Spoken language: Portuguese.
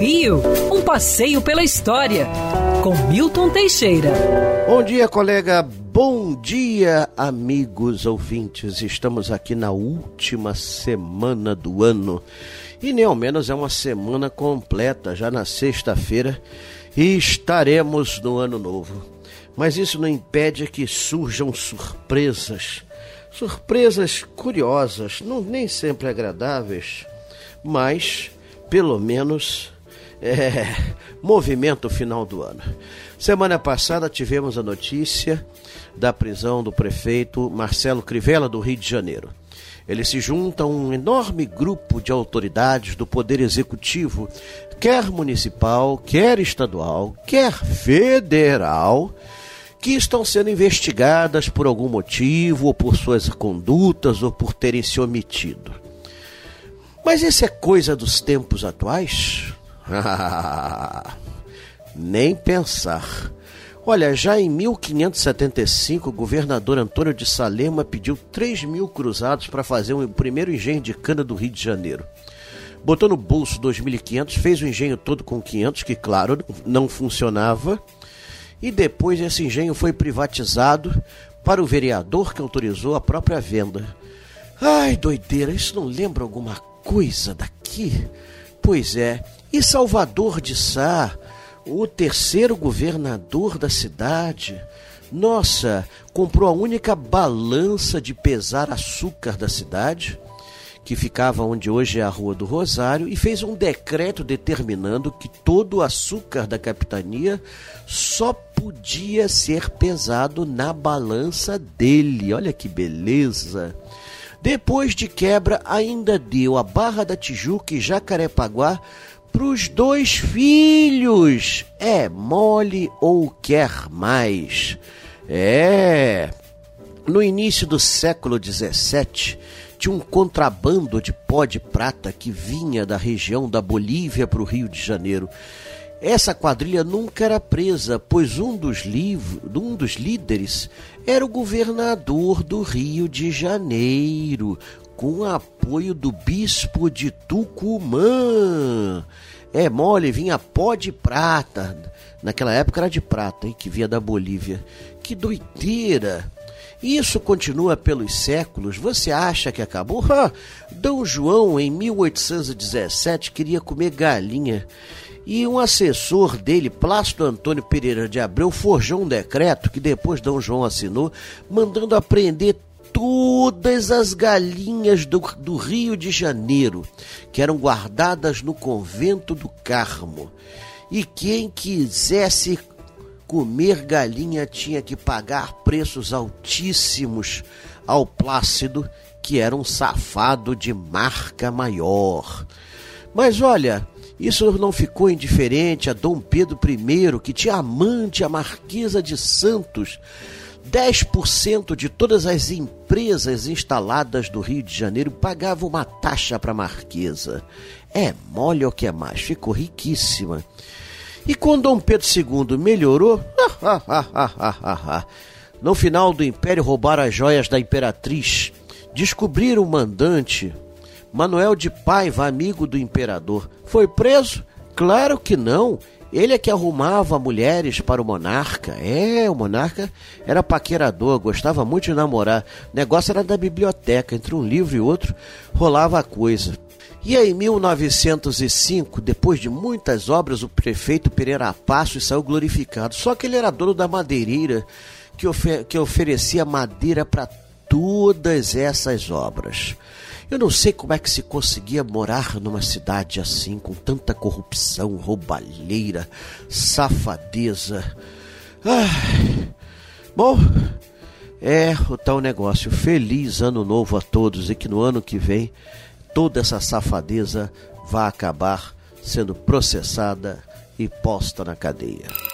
Rio, um passeio pela história, com Milton Teixeira. Bom dia, colega. Bom dia, amigos ouvintes. Estamos aqui na última semana do ano. E nem ao menos é uma semana completa, já na sexta-feira, e estaremos no ano novo. Mas isso não impede que surjam surpresas. Surpresas curiosas, não, nem sempre agradáveis, mas pelo menos é, movimento final do ano. Semana passada tivemos a notícia da prisão do prefeito Marcelo Crivella do Rio de Janeiro. Ele se junta a um enorme grupo de autoridades do Poder Executivo, quer municipal, quer estadual, quer federal, que estão sendo investigadas por algum motivo, ou por suas condutas, ou por terem se omitido. Mas isso é coisa dos tempos atuais? Nem pensar. Olha, já em 1575, o governador Antônio de Salema pediu 3 mil cruzados para fazer o primeiro engenho de cana do Rio de Janeiro. Botou no bolso 2.500, fez o engenho todo com 500, que claro, não funcionava e depois esse engenho foi privatizado para o vereador que autorizou a própria venda. Ai, doideira, isso não lembra alguma coisa daqui? Pois é, e Salvador de Sá, o terceiro governador da cidade, nossa, comprou a única balança de pesar açúcar da cidade que ficava onde hoje é a Rua do Rosário, e fez um decreto determinando que todo o açúcar da capitania só podia ser pesado na balança dele. Olha que beleza! Depois de quebra, ainda deu a Barra da Tijuca e Jacarepaguá para os dois filhos. É mole ou quer mais? É. No início do século XVII, tinha um contrabando de pó de prata que vinha da região da Bolívia para o Rio de Janeiro. Essa quadrilha nunca era presa, pois um dos, um dos líderes era o governador do Rio de Janeiro, com apoio do bispo de Tucumã. É mole, vinha pó de prata. Naquela época era de prata, hein, que vinha da Bolívia. Que doideira! Isso continua pelos séculos. Você acha que acabou? Ah, Dom João, em 1817, queria comer galinha. E um assessor dele, Plácido Antônio Pereira de Abreu, forjou um decreto que depois Dom João assinou, mandando apreender todas as galinhas do, do Rio de Janeiro, que eram guardadas no convento do Carmo. E quem quisesse comer galinha tinha que pagar preços altíssimos ao Plácido, que era um safado de marca maior. Mas olha, isso não ficou indiferente a Dom Pedro I, que tinha amante a Marquesa de Santos. 10% de todas as empresas instaladas do Rio de Janeiro pagavam uma taxa para a Marquesa. É mole o que é mais, ficou riquíssima. E quando Dom Pedro II melhorou, no final do império roubaram as joias da imperatriz, descobriram o mandante, Manuel de Paiva, amigo do imperador. Foi preso? Claro que não. Ele é que arrumava mulheres para o monarca. É, o monarca era paquerador, gostava muito de namorar. O negócio era da biblioteca, entre um livro e outro rolava a coisa. E aí, em 1905, depois de muitas obras, o prefeito Pereira Passos saiu glorificado. Só que ele era dono da madeireira que, que oferecia madeira para todas essas obras. Eu não sei como é que se conseguia morar numa cidade assim, com tanta corrupção, roubalheira, safadeza. Bom, é o tal negócio. Feliz ano novo a todos e que no ano que vem toda essa safadeza vai acabar sendo processada e posta na cadeia.